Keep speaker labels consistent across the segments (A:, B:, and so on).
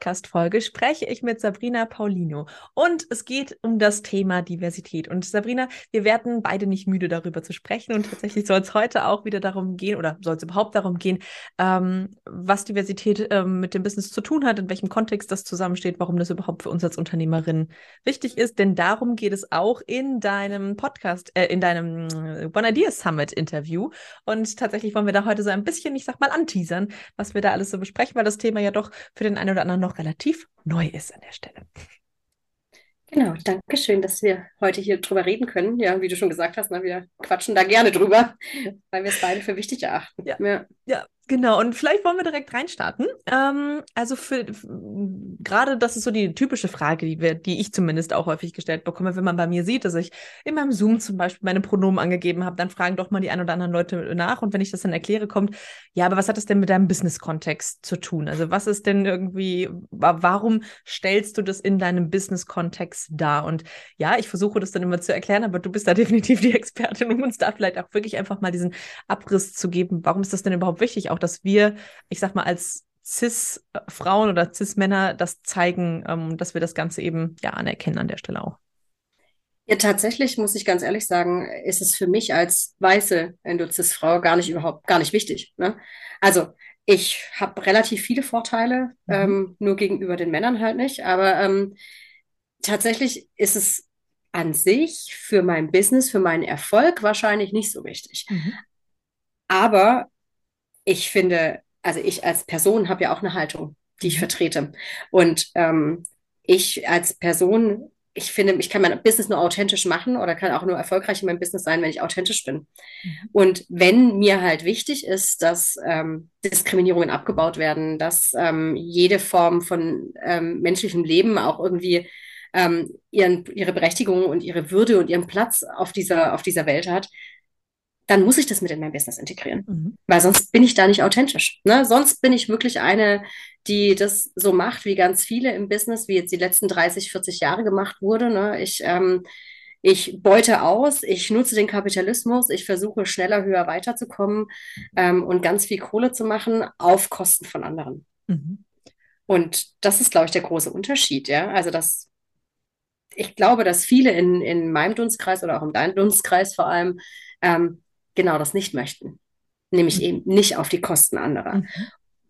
A: Podcast-Folge spreche ich mit Sabrina Paulino und es geht um das Thema Diversität. Und Sabrina, wir werden beide nicht müde, darüber zu sprechen. Und tatsächlich soll es heute auch wieder darum gehen oder soll es überhaupt darum gehen, ähm, was Diversität ähm, mit dem Business zu tun hat, in welchem Kontext das zusammensteht, warum das überhaupt für uns als Unternehmerin wichtig ist. Denn darum geht es auch in deinem Podcast, äh, in deinem äh, One Ideas Summit Interview. Und tatsächlich wollen wir da heute so ein bisschen, ich sag mal, anteasern, was wir da alles so besprechen, weil das Thema ja doch für den einen oder anderen noch relativ neu ist an der Stelle.
B: Genau, danke schön, dass wir heute hier drüber reden können. Ja, wie du schon gesagt hast, na, ne, wir quatschen da gerne drüber, weil wir es beide für wichtig erachten.
A: Ja, ja. ja Genau, und vielleicht wollen wir direkt reinstarten. Ähm, also für gerade das ist so die typische Frage, die wir, die ich zumindest auch häufig gestellt bekomme, wenn man bei mir sieht, dass ich in meinem Zoom zum Beispiel meine Pronomen angegeben habe, dann fragen doch mal die ein oder anderen Leute nach. Und wenn ich das dann erkläre, kommt, ja, aber was hat das denn mit deinem Business-Kontext zu tun? Also was ist denn irgendwie, warum stellst du das in deinem Business-Kontext dar? Und ja, ich versuche das dann immer zu erklären, aber du bist da definitiv die Expertin, um uns da vielleicht auch wirklich einfach mal diesen Abriss zu geben. Warum ist das denn überhaupt wichtig? Auch dass wir, ich sag mal, als Cis-Frauen oder Cis-Männer das zeigen, ähm, dass wir das Ganze eben ja anerkennen an der Stelle auch.
B: Ja, tatsächlich muss ich ganz ehrlich sagen, ist es für mich als weiße Endo-Cis-Frau gar nicht überhaupt gar nicht wichtig. Ne? Also ich habe relativ viele Vorteile, mhm. ähm, nur gegenüber den Männern halt nicht. Aber ähm, tatsächlich ist es an sich für mein Business, für meinen Erfolg wahrscheinlich nicht so wichtig. Mhm. Aber ich finde, also ich als Person habe ja auch eine Haltung, die ich mhm. vertrete. Und ähm, ich als Person, ich finde, ich kann mein Business nur authentisch machen oder kann auch nur erfolgreich in meinem Business sein, wenn ich authentisch bin. Mhm. Und wenn mir halt wichtig ist, dass ähm, Diskriminierungen abgebaut werden, dass ähm, jede Form von ähm, menschlichem Leben auch irgendwie ähm, ihren, ihre Berechtigung und ihre Würde und ihren Platz auf dieser, auf dieser Welt hat, dann muss ich das mit in mein Business integrieren. Mhm. Weil sonst bin ich da nicht authentisch. Ne? Sonst bin ich wirklich eine, die das so macht, wie ganz viele im Business, wie jetzt die letzten 30, 40 Jahre gemacht wurde. Ne? Ich, ähm, ich beute aus, ich nutze den Kapitalismus, ich versuche schneller, höher weiterzukommen ähm, und ganz viel Kohle zu machen auf Kosten von anderen. Mhm. Und das ist, glaube ich, der große Unterschied. Ja? Also das ich glaube, dass viele in, in meinem Dunstkreis oder auch in deinem Dunstkreis vor allem ähm, genau das nicht möchten. Nämlich mhm. eben nicht auf die Kosten anderer. Mhm.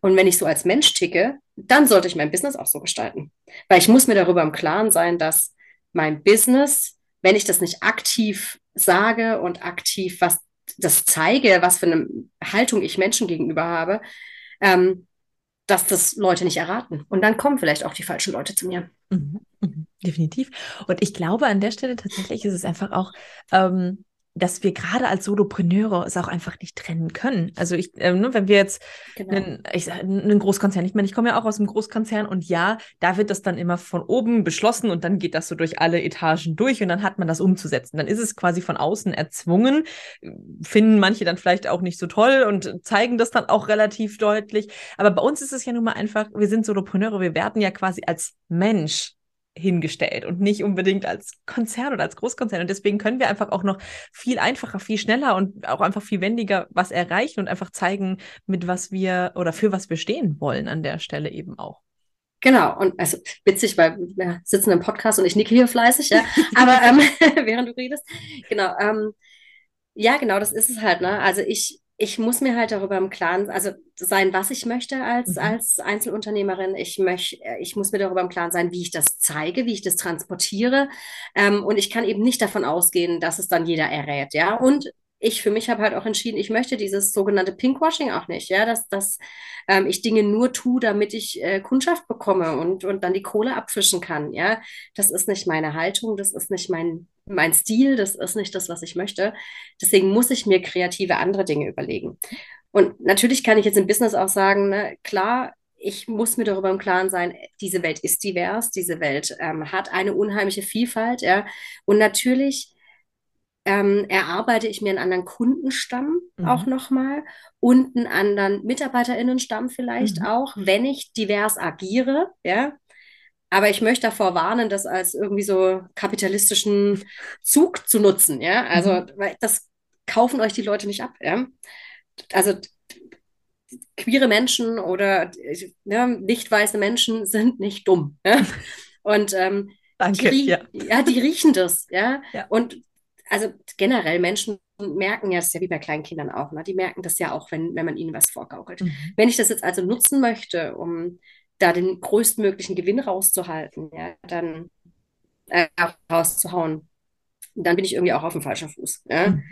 B: Und wenn ich so als Mensch ticke, dann sollte ich mein Business auch so gestalten. Weil ich muss mir darüber im Klaren sein, dass mein Business, wenn ich das nicht aktiv sage und aktiv was das zeige, was für eine Haltung ich Menschen gegenüber habe, ähm, dass das Leute nicht erraten. Und dann kommen vielleicht auch die falschen Leute zu mir.
A: Mhm, mhm, definitiv. Und ich glaube, an der Stelle tatsächlich ist es einfach auch, ähm, dass wir gerade als Solopreneure es auch einfach nicht trennen können. Also ich, äh, ne, wenn wir jetzt genau. einen, ich, einen Großkonzern, ich meine, ich komme ja auch aus einem Großkonzern und ja, da wird das dann immer von oben beschlossen und dann geht das so durch alle Etagen durch und dann hat man das umzusetzen. Dann ist es quasi von außen erzwungen, finden manche dann vielleicht auch nicht so toll und zeigen das dann auch relativ deutlich. Aber bei uns ist es ja nun mal einfach, wir sind Solopreneure, wir werden ja quasi als Mensch hingestellt und nicht unbedingt als Konzern oder als Großkonzern. Und deswegen können wir einfach auch noch viel einfacher, viel schneller und auch einfach viel wendiger was erreichen und einfach zeigen, mit was wir oder für was wir stehen wollen an der Stelle eben auch.
B: Genau, und also witzig, weil wir sitzen im Podcast und ich nicke hier fleißig, ja. Aber ähm, während du redest, genau, ähm, ja, genau, das ist es halt, ne? Also ich, ich muss mir halt darüber im Klaren, also sein, was ich möchte als, mhm. als Einzelunternehmerin. Ich möchte, ich muss mir darüber im Klaren sein, wie ich das zeige, wie ich das transportiere. Ähm, und ich kann eben nicht davon ausgehen, dass es dann jeder errät, ja. Und ich für mich habe halt auch entschieden, ich möchte dieses sogenannte Pinkwashing auch nicht, ja, dass, dass ähm, ich Dinge nur tue, damit ich äh, Kundschaft bekomme und, und dann die Kohle abfischen kann, ja. Das ist nicht meine Haltung, das ist nicht mein, mein Stil, das ist nicht das, was ich möchte. Deswegen muss ich mir kreative andere Dinge überlegen. Und natürlich kann ich jetzt im Business auch sagen, ne, klar, ich muss mir darüber im Klaren sein, diese Welt ist divers, diese Welt ähm, hat eine unheimliche Vielfalt, ja. Und natürlich ähm, erarbeite ich mir einen anderen Kundenstamm mhm. auch nochmal und einen anderen MitarbeiterInnenstamm vielleicht mhm. auch, wenn ich divers agiere, ja. Aber ich möchte davor warnen, das als irgendwie so kapitalistischen Zug zu nutzen, ja. Also, mhm. weil das kaufen euch die Leute nicht ab, ja. Also queere Menschen oder ja, nicht weiße Menschen sind nicht dumm. Ja? Und ähm,
A: Danke,
B: die,
A: ja.
B: ja, die riechen das, ja.
A: Ja.
B: Und also generell Menschen merken ja, das ist ja wie bei kleinen Kindern auch, ne? die merken das ja auch, wenn, wenn man ihnen was vorgaukelt.
A: Mhm.
B: Wenn ich das jetzt also nutzen möchte, um da den größtmöglichen Gewinn rauszuhalten, ja, dann äh, rauszuhauen, dann bin ich irgendwie auch auf dem falschen Fuß. Ja?
A: Mhm.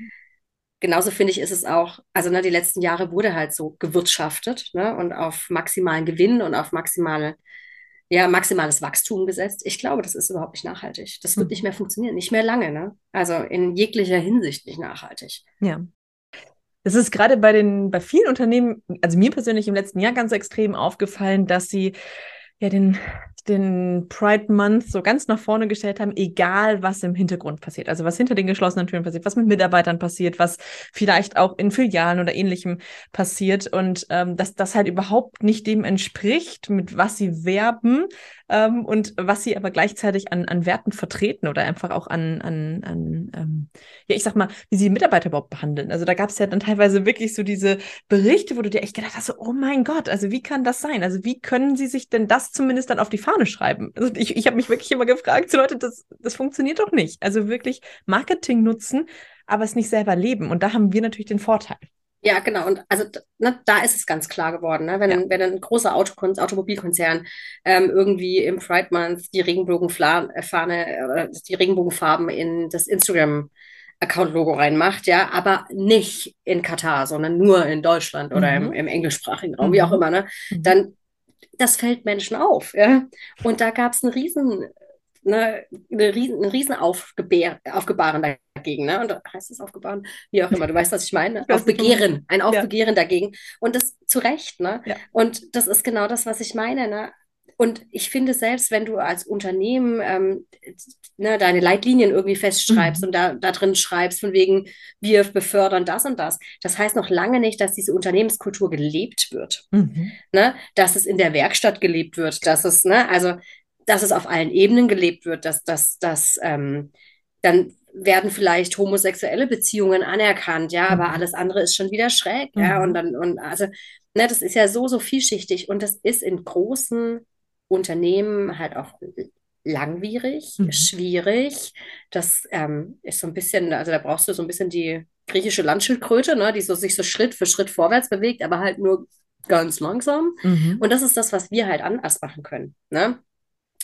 B: Genauso finde ich, ist es auch, also ne, die letzten Jahre wurde halt so gewirtschaftet ne, und auf maximalen Gewinn und auf maximale, ja, maximales Wachstum gesetzt. Ich glaube, das ist überhaupt nicht nachhaltig. Das wird
A: Mhm.
B: nicht mehr funktionieren, nicht mehr lange, ne? Also in jeglicher Hinsicht nicht nachhaltig.
A: Ja. Es ist gerade bei den, bei vielen Unternehmen, also mir persönlich im letzten Jahr ganz extrem aufgefallen, dass sie ja den, den Pride Month so ganz nach vorne gestellt haben, egal was im Hintergrund passiert. Also was hinter den geschlossenen Türen passiert, was mit Mitarbeitern passiert, was vielleicht auch in Filialen oder ähnlichem passiert und ähm, dass das halt überhaupt nicht dem entspricht, mit was sie werben ähm, und was sie aber gleichzeitig an, an Werten vertreten oder einfach auch an, an, an ähm, ja, ich sag mal, wie sie Mitarbeiter überhaupt behandeln. Also da gab es ja dann teilweise wirklich so diese Berichte, wo du dir echt gedacht hast, so, oh mein Gott, also wie kann das sein? Also wie können sie sich denn das zumindest dann auf die Fahne schreiben? Also ich, ich habe mich wirklich immer gefragt, so Leute, das, das funktioniert doch nicht. Also wirklich Marketing nutzen, aber es nicht selber leben. Und da haben wir natürlich den Vorteil.
B: Ja, genau. Und also ne, da ist es ganz klar geworden, ne? wenn,
A: Ja.
B: wenn ein großer Autokon Automobilkonzern ähm, irgendwie im Pride Month die Regenbogenfahne, äh, die Regenbogenfarben in das Instagram Account-Logo reinmacht, ja, aber nicht in Katar, sondern nur in Deutschland oder im,
A: Mhm.
B: im englischsprachigen Raum, wie auch
A: Mhm.
B: immer, ne?
A: Mhm.
B: Dann, das fällt Menschen auf, ja. Und da gab es einen riesen, ne, eine riesen, ein riesen Aufgebär, Aufgebaren dagegen, ne? Und heißt es Aufgebaren? Wie auch immer, du weißt, was ich meine. Aufbegehren, ein Aufbegehren dagegen. Und das zu Recht, ne?
A: Ja.
B: Und das ist genau das, was ich meine, ne? Und ich finde, selbst wenn du als Unternehmen ähm, ne, deine Leitlinien irgendwie festschreibst
A: Mhm.
B: und da, da drin schreibst, von wegen, wir befördern das und das, das heißt noch lange nicht, dass diese Unternehmenskultur gelebt wird
A: Mhm.
B: ne, dass es in der Werkstatt gelebt wird, dass es, ne, also, dass es auf allen Ebenen gelebt wird, dass, dass, dass ähm, dann werden vielleicht homosexuelle Beziehungen anerkannt, ja, aber
A: Mhm.
B: alles andere ist schon wieder schräg, ja,
A: Mhm.
B: und dann, und also, ne, das ist ja so, so vielschichtig und das ist in großen Unternehmen halt auch langwierig,
A: Mhm.
B: schwierig. Das ähm, ist so ein bisschen, also da brauchst du so ein bisschen die griechische Landschildkröte, ne, die so, sich so Schritt für Schritt vorwärts bewegt, aber halt nur ganz langsam.
A: Mhm.
B: Und das ist das, was wir halt anders machen können. Ne?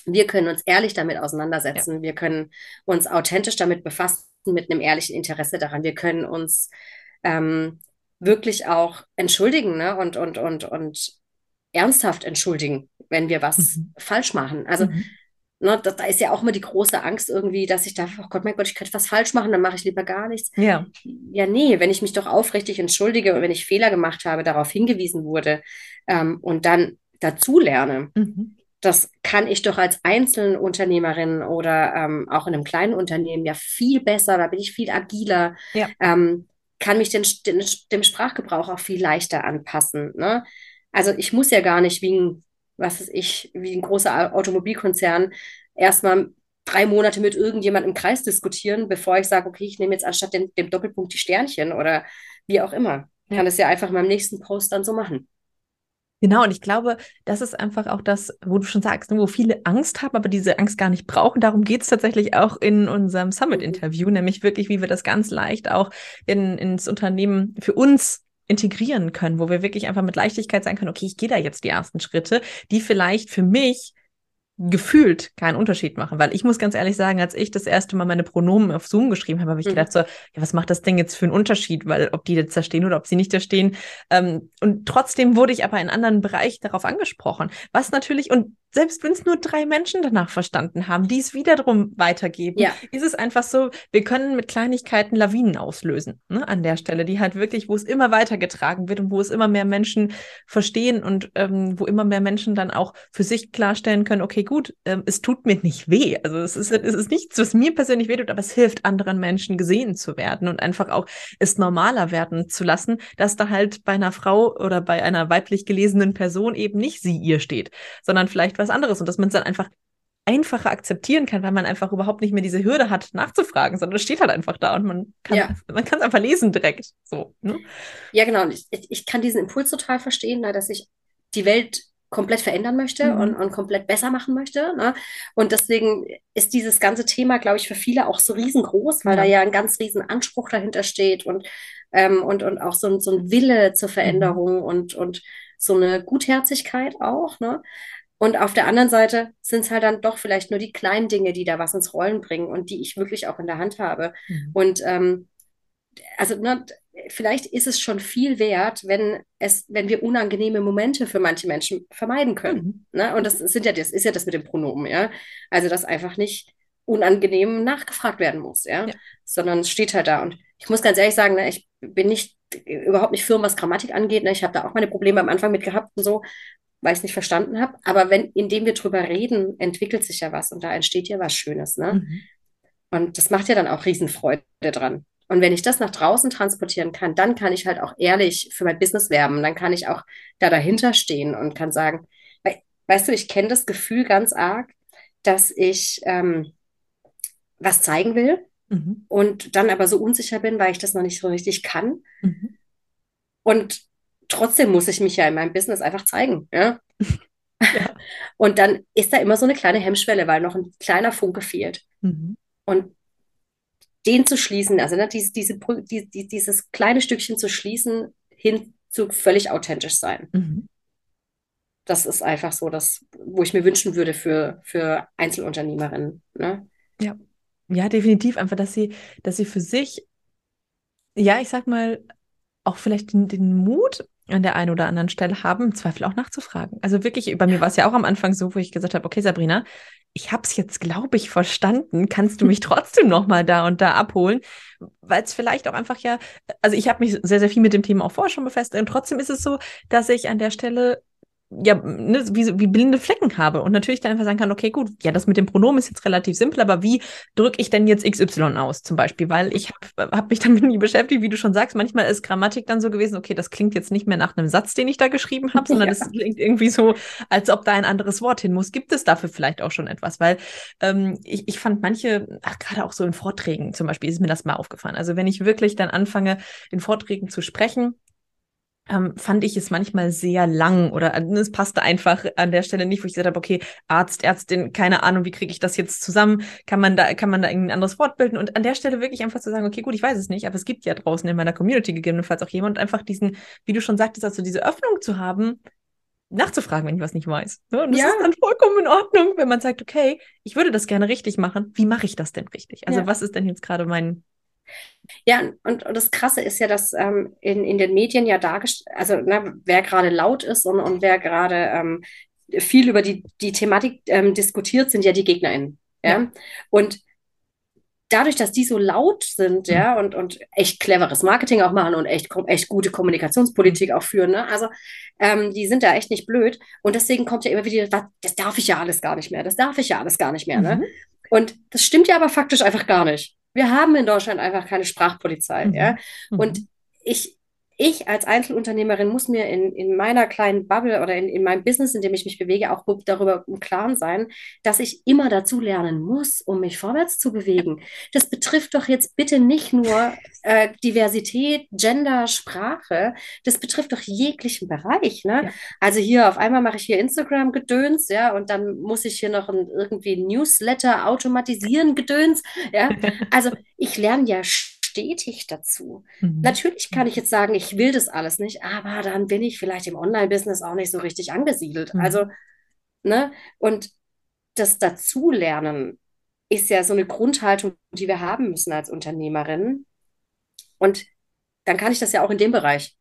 B: Wir können uns ehrlich damit auseinandersetzen. Wir können uns authentisch damit befassen, mit einem ehrlichen Interesse daran. Wir können uns ähm, wirklich auch entschuldigen ne? und, und, und, und ernsthaft entschuldigen, wenn wir was
A: Mhm.
B: falsch machen. Also
A: Mhm.
B: ne, da, da ist ja auch immer die große Angst irgendwie, dass ich da, oh Gott, mein Gott, ich könnte was falsch machen, dann mache ich lieber gar nichts.
A: Ja.
B: Ja, nee, wenn ich mich doch aufrichtig entschuldige und wenn ich Fehler gemacht habe, darauf hingewiesen wurde ähm, und dann dazulerne,
A: Mhm.
B: das kann ich doch als Einzelunternehmerin oder ähm, auch in einem kleinen Unternehmen ja viel besser, da bin ich viel agiler,
A: Ja.
B: ähm, kann mich den, den, dem Sprachgebrauch auch viel leichter anpassen. Ne? Also ich muss ja gar nicht wie ein, was weiß ich, wie ein großer Automobilkonzern erstmal drei Monate mit irgendjemandem im Kreis diskutieren, bevor ich sage, okay, ich nehme jetzt anstatt den, dem Doppelpunkt die Sternchen oder wie auch immer. Ich kann es ja einfach in meinem nächsten Post dann so machen.
A: Genau, und ich glaube, das ist einfach auch das, wo du schon sagst, ne, wo viele Angst haben, aber diese Angst gar nicht brauchen. Darum geht es tatsächlich auch in unserem Summit-Interview, nämlich wirklich, wie wir das ganz leicht auch in, ins Unternehmen für uns integrieren können, wo wir wirklich einfach mit Leichtigkeit sagen können, okay, ich gehe da jetzt die ersten Schritte, die vielleicht für mich gefühlt keinen Unterschied machen, weil ich muss ganz ehrlich sagen, als ich das erste Mal meine Pronomen auf Zoom geschrieben habe, habe ich
B: Mhm.
A: gedacht so, ja, was macht das Ding jetzt für einen Unterschied, weil ob die jetzt da stehen oder ob sie nicht da stehen. Ähm, und trotzdem wurde ich aber in anderen Bereichen darauf angesprochen, was natürlich und selbst wenn es nur drei Menschen danach verstanden haben, die es wiederum weitergeben,
B: Ja.
A: ist es einfach so, wir können mit Kleinigkeiten Lawinen auslösen, ne, an der Stelle, die halt wirklich, wo es immer weitergetragen wird und wo es immer mehr Menschen verstehen und ähm, wo immer mehr Menschen dann auch für sich klarstellen können, okay, gut, ähm, es tut mir nicht weh. Also es ist, es ist nichts, was mir persönlich wehtut, aber es hilft anderen Menschen gesehen zu werden und einfach auch es normaler werden zu lassen, dass da halt bei einer Frau oder bei einer weiblich gelesenen Person eben nicht sie ihr steht, sondern vielleicht was anderes und dass man es dann einfach einfacher akzeptieren kann, weil man einfach überhaupt nicht mehr diese Hürde hat, nachzufragen, sondern es steht halt einfach da und man kann ja. man kann es einfach lesen direkt. So, ne?
B: Ja, genau. Ich, ich kann diesen Impuls total verstehen, ne, dass ich die Welt komplett verändern möchte mhm. und, und komplett besser machen möchte. Ne? Und deswegen ist dieses ganze Thema, glaube ich, für viele auch so riesengroß, weil ja. da ja ein ganz riesen Anspruch dahinter steht und, ähm, und, und auch so, so ein Wille zur mhm. Veränderung mhm. und, und so eine Gutherzigkeit auch. Ne? Und auf der anderen Seite sind es halt dann doch vielleicht nur die kleinen Dinge, die da was ins Rollen bringen und die ich wirklich auch in der Hand habe. Mhm. Und ähm, also ne, vielleicht ist es schon viel wert, wenn es, wenn wir unangenehme Momente für manche Menschen vermeiden können. Mhm. Ne? Und das sind ja das ist ja das mit dem Pronomen, ja. Also dass einfach nicht unangenehm nachgefragt werden muss, ja? ja. Sondern es steht halt da. Und ich muss ganz ehrlich sagen, ne, ich bin nicht überhaupt nicht firm, was Grammatik angeht. Ne? Ich habe da auch meine Probleme am Anfang mit gehabt und so weil ich es nicht verstanden habe. Aber wenn, indem wir drüber reden, entwickelt sich ja was und da entsteht ja was Schönes. Ne? Mhm. Und das macht ja dann auch Riesenfreude dran. Und wenn ich das nach draußen transportieren kann, dann kann ich halt auch ehrlich für mein Business werben. Dann kann ich auch da dahinter stehen und kann sagen, weißt du, ich kenne das Gefühl ganz arg, dass ich ähm, was zeigen will mhm. und dann aber so unsicher bin, weil ich das noch nicht so richtig kann. Mhm. Und trotzdem muss ich mich ja in meinem Business einfach zeigen. Ja? ja. Und dann ist da immer so eine kleine Hemmschwelle, weil noch ein kleiner Funke fehlt. Mhm. Und den zu schließen, also ne, diese, diese, die, dieses kleine Stückchen zu schließen, hin zu völlig authentisch sein. Mhm. Das ist einfach so, das, wo ich mir wünschen würde für, für Einzelunternehmerinnen. Ne?
A: Ja. Ja, definitiv. Einfach, dass sie, dass sie für sich, ja, ich sag mal, auch vielleicht den, den Mut an der einen oder anderen Stelle haben, im Zweifel auch nachzufragen. Also wirklich, bei mir war es ja auch am Anfang so, wo ich gesagt habe, okay, Sabrina, ich habe es jetzt, glaube ich, verstanden. Kannst du mich trotzdem noch mal da und da abholen? Weil es vielleicht auch einfach ja, also ich habe mich sehr, sehr viel mit dem Thema auch vorher schon befasst und trotzdem ist es so, dass ich an der Stelle ja, ne, wie, wie blinde Flecken habe und natürlich dann einfach sagen kann, okay, gut, ja, das mit dem Pronomen ist jetzt relativ simpel, aber wie drücke ich denn jetzt XY aus zum Beispiel? Weil ich habe hab mich damit nie beschäftigt, wie du schon sagst, manchmal ist Grammatik dann so gewesen, okay, das klingt jetzt nicht mehr nach einem Satz, den ich da geschrieben habe, sondern es ja. klingt irgendwie so, als ob da ein anderes Wort hin muss. Gibt es dafür vielleicht auch schon etwas? Weil ähm, ich, ich fand manche, ach, gerade auch so in Vorträgen zum Beispiel, ist mir das mal aufgefallen. Also wenn ich wirklich dann anfange, in Vorträgen zu sprechen, ähm, fand ich es manchmal sehr lang oder äh, es passte einfach an der Stelle nicht, wo ich gesagt habe, okay, Arzt, Ärztin, keine Ahnung, wie kriege ich das jetzt zusammen? Kann man da, kann man da ein anderes Wort bilden? Und an der Stelle wirklich einfach zu sagen, okay, gut, ich weiß es nicht, aber es gibt ja draußen in meiner Community gegebenenfalls auch jemand, einfach diesen, wie du schon sagtest, also diese Öffnung zu haben, nachzufragen, wenn ich was nicht weiß. Und das ja. ist dann vollkommen in Ordnung, wenn man sagt, okay, ich würde das gerne richtig machen. Wie mache ich das denn richtig? Also ja. was ist denn jetzt gerade mein
B: ja, und, und das Krasse ist ja, dass ähm, in, in den Medien ja dargestellt, also ne, wer gerade laut ist und, und wer gerade ähm, viel über die, die Thematik ähm, diskutiert, sind ja die GegnerInnen. Ja? ja. Und dadurch, dass die so laut sind, mhm. ja, und, und echt cleveres Marketing auch machen und echt, echt gute Kommunikationspolitik auch führen, ne? Also ähm, die sind da echt nicht blöd. Und deswegen kommt ja immer wieder, das darf ich ja alles gar nicht mehr, das darf ich ja alles gar nicht mehr, ne? Mhm. Und das stimmt ja aber faktisch einfach gar nicht. Wir haben in Deutschland einfach keine Sprachpolizei. Mhm. Ja? Und mhm. ich, ich als Einzelunternehmerin muss mir in, in meiner kleinen Bubble oder in, in meinem Business, in dem ich mich bewege, auch darüber im Klaren sein, dass ich immer dazu lernen muss, um mich vorwärts zu bewegen. Das betrifft doch jetzt bitte nicht nur äh, Diversität, Gender, Sprache, das betrifft doch jeglichen Bereich. Ne? Ja. Also hier auf einmal mache ich hier Instagram-Gedöns, ja, und dann muss ich hier noch ein, irgendwie Newsletter automatisieren, Gedöns. Ja? Also ich lerne ja stetig dazu. Mhm. Natürlich kann ich jetzt sagen, ich will das alles nicht, aber dann bin ich vielleicht im Online-Business auch nicht so richtig angesiedelt. Mhm. Also, ne, und das Dazulernen ist ja so eine Grundhaltung, die wir haben müssen als Unternehmerin. Und dann kann ich das ja auch in dem Bereich.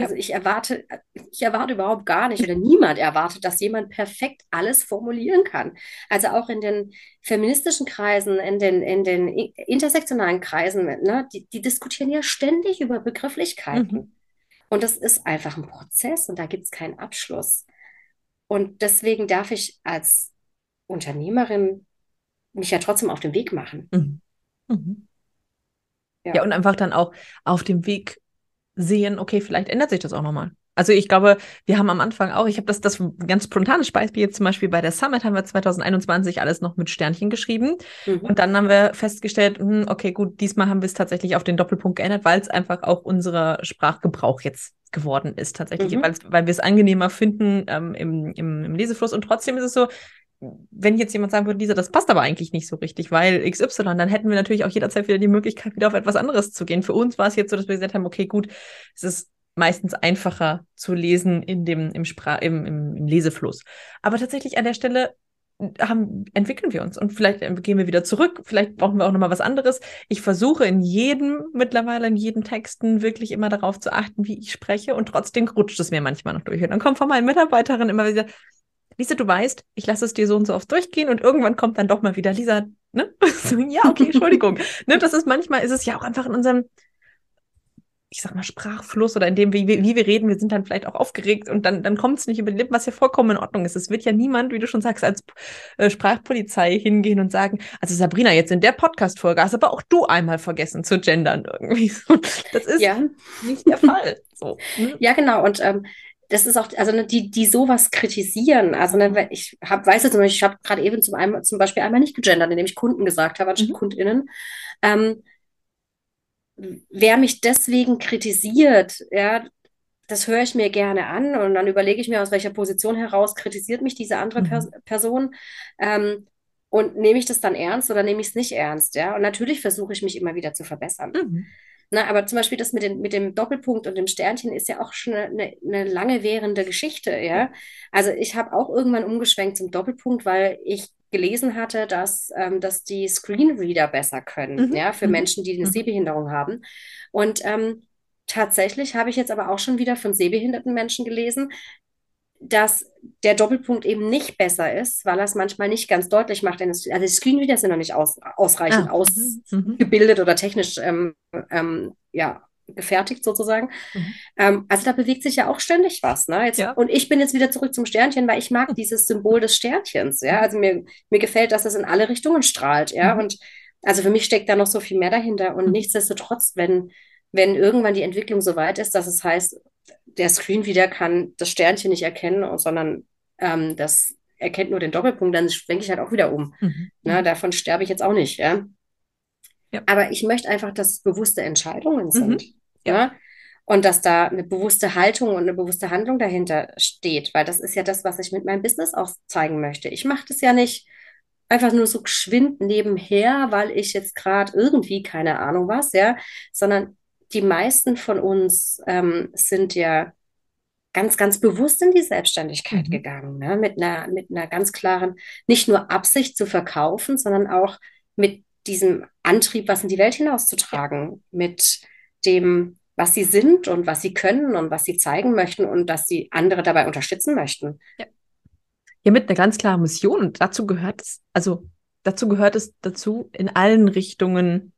B: Also ich erwarte, ich erwarte überhaupt gar nicht oder niemand erwartet, dass jemand perfekt alles formulieren kann. Also auch in den feministischen Kreisen, in den, in den intersektionalen Kreisen, ne, die, die diskutieren ja ständig über Begrifflichkeiten. Mhm. Und das ist einfach ein Prozess und da gibt es keinen Abschluss. Und deswegen darf ich als Unternehmerin mich ja trotzdem auf den Weg machen. Mhm.
A: Mhm. Ja. ja, und einfach dann auch auf dem Weg sehen, okay, vielleicht ändert sich das auch nochmal. Also ich glaube, wir haben am Anfang auch, ich habe das, das ganz spontanes Beispiel jetzt zum Beispiel bei der Summit haben wir 2021 alles noch mit Sternchen geschrieben. Mhm. Und dann haben wir festgestellt, hm, okay, gut, diesmal haben wir es tatsächlich auf den Doppelpunkt geändert, weil es einfach auch unser Sprachgebrauch jetzt geworden ist tatsächlich, mhm. weil wir es angenehmer finden ähm, im, im, im Lesefluss. Und trotzdem ist es so, wenn jetzt jemand sagen würde, Lisa, das passt aber eigentlich nicht so richtig, weil XY, dann hätten wir natürlich auch jederzeit wieder die Möglichkeit, wieder auf etwas anderes zu gehen. Für uns war es jetzt so, dass wir gesagt haben, okay, gut, es ist meistens einfacher zu lesen in dem, im, Sprach, im, im, Lesefluss. Aber tatsächlich an der Stelle haben, entwickeln wir uns und vielleicht gehen wir wieder zurück, vielleicht brauchen wir auch nochmal was anderes. Ich versuche in jedem, mittlerweile in jedem Texten wirklich immer darauf zu achten, wie ich spreche und trotzdem rutscht es mir manchmal noch durch. Und dann kommt von meinen Mitarbeiterin immer wieder, Lisa, du weißt, ich lasse es dir so und so oft durchgehen und irgendwann kommt dann doch mal wieder, Lisa, ne? ja, okay, Entschuldigung. ne, das ist manchmal, ist es ja auch einfach in unserem, ich sag mal, Sprachfluss oder in dem, wie, wie wir reden, wir sind dann vielleicht auch aufgeregt und dann, dann kommt es nicht über die Lippen, was ja vollkommen in Ordnung ist. Es wird ja niemand, wie du schon sagst, als äh, Sprachpolizei hingehen und sagen, also Sabrina, jetzt in der Podcast-Folge hast aber auch du einmal vergessen zu gendern irgendwie. Das ist ja. nicht der Fall. So,
B: ne? Ja, genau. Und ähm, das ist auch, also ne, die, die sowas kritisieren. Also ne, ich hab, weiß jetzt ich habe gerade eben zum, einmal, zum Beispiel einmal nicht gegendert, indem ich Kunden gesagt habe, anstatt mhm. KundInnen. Ähm, wer mich deswegen kritisiert, ja, das höre ich mir gerne an und dann überlege ich mir, aus welcher Position heraus kritisiert mich diese andere mhm. Pers Person. Ähm, und nehme ich das dann ernst oder nehme ich es nicht ernst? Ja, und natürlich versuche ich mich immer wieder zu verbessern. Mhm. Na, aber zum Beispiel das mit, den, mit dem Doppelpunkt und dem Sternchen ist ja auch schon eine, eine lange währende Geschichte, ja. Also ich habe auch irgendwann umgeschwenkt zum Doppelpunkt, weil ich gelesen hatte, dass, ähm, dass die Screenreader besser können, mhm. ja, für mhm. Menschen, die eine mhm. Sehbehinderung haben. Und ähm, tatsächlich habe ich jetzt aber auch schon wieder von sehbehinderten Menschen gelesen, dass der Doppelpunkt eben nicht besser ist, weil er es manchmal nicht ganz deutlich macht. Denn es, also die Screenreader sind noch nicht aus, ausreichend ah. Mhm. ausgebildet oder technisch ähm, ähm, ja, gefertigt sozusagen. Mhm. Ähm, also da bewegt sich ja auch ständig was. Ne? Jetzt, ja. Und ich bin jetzt wieder zurück zum Sternchen, weil ich mag hm. dieses Symbol des Sternchens. Ja? Also mir, mir gefällt, dass es in alle Richtungen strahlt. Ja? Mhm. Und also für mich steckt da noch so viel mehr dahinter. Und mhm. nichtsdestotrotz, wenn, wenn irgendwann die Entwicklung so weit ist, dass es heißt, der Screen wieder kann das Sternchen nicht erkennen, sondern ähm, das erkennt nur den Doppelpunkt, dann schwenke ich halt auch wieder um. Mhm. Na, davon sterbe ich jetzt auch nicht. Ja? Ja. Aber ich möchte einfach, dass es bewusste Entscheidungen sind. Mhm. Ja. Und dass da eine bewusste Haltung und eine bewusste Handlung dahinter steht, weil das ist ja das, was ich mit meinem Business auch zeigen möchte. Ich mache das ja nicht einfach nur so geschwind nebenher, weil ich jetzt gerade irgendwie keine Ahnung was, ja, sondern die meisten von uns ähm, sind ja ganz, ganz bewusst in die Selbstständigkeit mhm. gegangen, ne? mit, einer, mit einer ganz klaren, nicht nur Absicht zu verkaufen, sondern auch mit diesem Antrieb, was in die Welt hinauszutragen, mit dem, was sie sind und was sie können und was sie zeigen möchten und dass sie andere dabei unterstützen möchten.
A: Ja, ja mit einer ganz klaren Mission. Und dazu gehört es, also dazu gehört es dazu, in allen Richtungen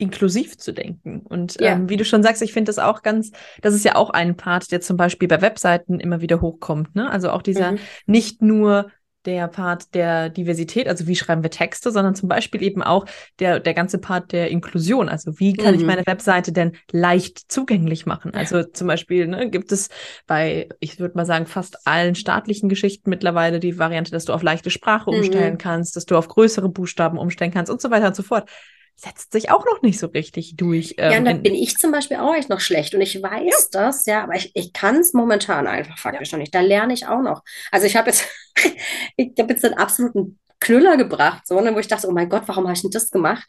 A: inklusiv zu denken. Und ja. ähm, wie du schon sagst, ich finde das auch ganz, das ist ja auch ein Part, der zum Beispiel bei Webseiten immer wieder hochkommt. Ne? Also auch dieser mhm. nicht nur der Part der Diversität, also wie schreiben wir Texte, sondern zum Beispiel eben auch der, der ganze Part der Inklusion. Also wie kann mhm. ich meine Webseite denn leicht zugänglich machen? Also zum Beispiel ne, gibt es bei, ich würde mal sagen, fast allen staatlichen Geschichten mittlerweile die Variante, dass du auf leichte Sprache umstellen mhm. kannst, dass du auf größere Buchstaben umstellen kannst und so weiter und so fort setzt sich auch noch nicht so richtig durch.
B: Ähm, ja, und da bin ich zum Beispiel auch echt noch schlecht. Und ich weiß ja. das, ja, aber ich, ich kann es momentan einfach faktisch ja. noch nicht. Da lerne ich auch noch. Also ich habe jetzt, ich habe jetzt einen absoluten Knüller gebracht, so, ne, wo ich dachte, oh mein Gott, warum habe ich denn das gemacht?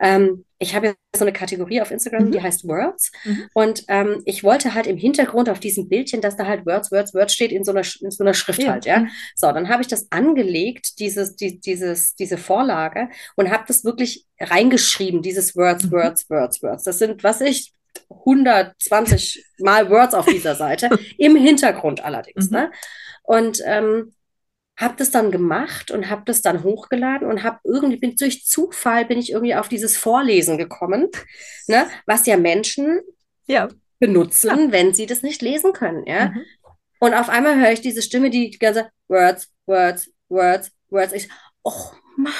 B: Ähm, ich habe jetzt so eine Kategorie auf Instagram, mhm. die heißt Words. Mhm. Und ähm, ich wollte halt im Hintergrund auf diesem Bildchen, dass da halt Words, Words, Words steht in so einer, in so einer Schrift ja. halt, ja. Mhm. So, dann habe ich das angelegt, dieses, die, dieses, diese Vorlage und habe das wirklich reingeschrieben, dieses Words, mhm. Words, Words, Words. Das sind, was ich, 120 Mal Words auf dieser Seite, im Hintergrund allerdings. Mhm. Ne? Und ähm, habe das dann gemacht und habe das dann hochgeladen und habe irgendwie bin durch Zufall bin ich irgendwie auf dieses Vorlesen gekommen, ne, was ja Menschen ja. benutzen, ja. wenn sie das nicht lesen können, ja. Mhm. Und auf einmal höre ich diese Stimme, die ganze Words, Words, Words, Words. Ich, oh Mann,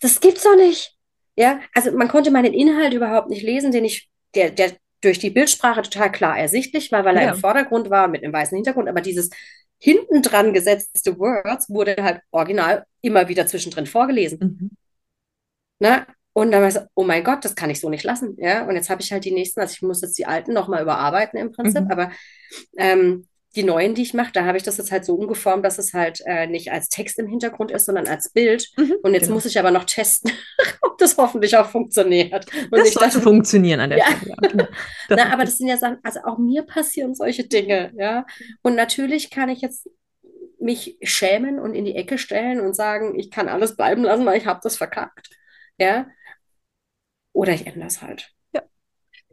B: das gibt's doch nicht. Ja, also man konnte meinen Inhalt überhaupt nicht lesen, den ich, der, der durch die Bildsprache total klar ersichtlich war, weil ja. er im Vordergrund war mit einem weißen Hintergrund. Aber dieses hinten dran gesetzte Words wurde halt original immer wieder zwischendrin vorgelesen. Mhm. Na? Und dann war ich so, oh mein Gott, das kann ich so nicht lassen. Ja, und jetzt habe ich halt die nächsten, also ich muss jetzt die alten nochmal überarbeiten im Prinzip, mhm. aber ähm, die neuen, die ich mache, da habe ich das jetzt halt so umgeformt, dass es halt äh, nicht als Text im Hintergrund ist, sondern als Bild. Mhm, und jetzt genau. muss ich aber noch testen, ob das hoffentlich auch funktioniert. Und
A: das sollte funktionieren an der
B: ja. Stelle. Ja, genau. Na, aber das sind ja Sachen, also auch mir passieren solche Dinge, ja. Und natürlich kann ich jetzt mich schämen und in die Ecke stellen und sagen, ich kann alles bleiben lassen, weil ich habe das verkackt. Ja. Oder ich ändere es halt.
A: Ja.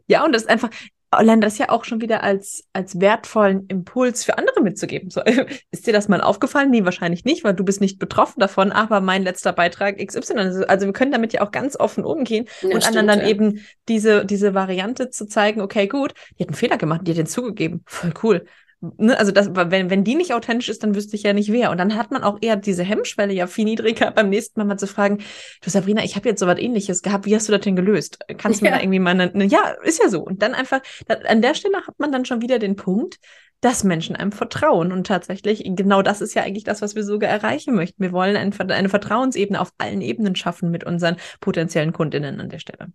A: Ja, und das ist einfach, allein das ja auch schon wieder als, als wertvollen Impuls für andere mitzugeben. So, ist dir das mal aufgefallen? Nee, wahrscheinlich nicht, weil du bist nicht betroffen davon, aber mein letzter Beitrag XY. Also, also wir können damit ja auch ganz offen umgehen ja, und stimmt, anderen dann ja. eben diese, diese Variante zu zeigen, okay, gut, die hat einen Fehler gemacht, die hat den zugegeben. Voll cool ne, also das, wenn, wenn die nicht authentisch ist, dann wüsste ich ja nicht wer. Und dann hat man auch eher diese Hemmschwelle ja viel niedriger, beim nächsten Mal mal zu fragen, du Sabrina, ich habe jetzt so was ähnliches gehabt, wie hast du das denn gelöst? Kannst du ja. mir da irgendwie mal eine, eine, ja, ist ja so. Und dann einfach, da, an der Stelle hat man dann schon wieder den Punkt, dass Menschen einem vertrauen. Und tatsächlich, genau das ist ja eigentlich das, was wir sogar erreichen möchten. Wir wollen ein, eine Vertrauensebene auf allen Ebenen schaffen mit unseren potenziellen Kundinnen an der Stelle.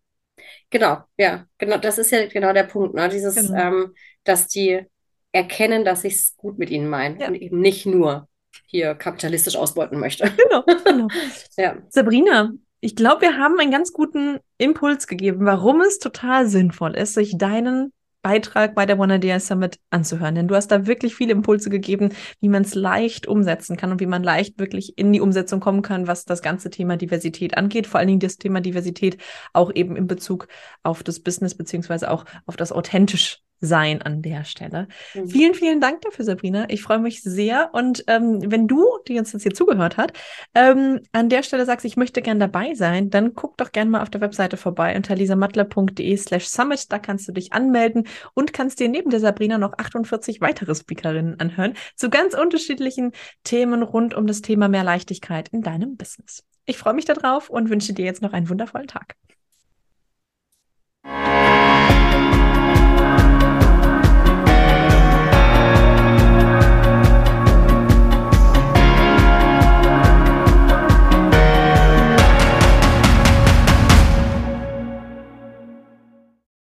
B: Genau, ja, genau, das ist ja genau der Punkt, ne? Dieses, genau. ähm, dass die erkennen, dass ich es gut mit ihnen meine ja. und eben nicht nur hier kapitalistisch ausbeuten möchte. Genau, genau.
A: ja. Sabrina, ich glaube, wir haben einen ganz guten Impuls gegeben, warum es total sinnvoll ist, sich deinen Beitrag bei der One Idea Summit anzuhören. Denn du hast da wirklich viele Impulse gegeben, wie man es leicht umsetzen kann und wie man leicht wirklich in die Umsetzung kommen kann, was das ganze Thema Diversität angeht. Vor allen Dingen das Thema Diversität auch eben in Bezug auf das Business beziehungsweise auch auf das authentisch sein an der Stelle. Mhm. Vielen, vielen Dank dafür, Sabrina. Ich freue mich sehr. Und ähm, wenn du, die uns jetzt hier zugehört hat, ähm, an der Stelle sagst, ich möchte gern dabei sein, dann guck doch gerne mal auf der Webseite vorbei unter lisamattler.de slash summit. Da kannst du dich anmelden und kannst dir neben der Sabrina noch 48 weitere Speakerinnen anhören zu ganz unterschiedlichen Themen rund um das Thema mehr Leichtigkeit in deinem Business. Ich freue mich darauf und wünsche dir jetzt noch einen wundervollen Tag.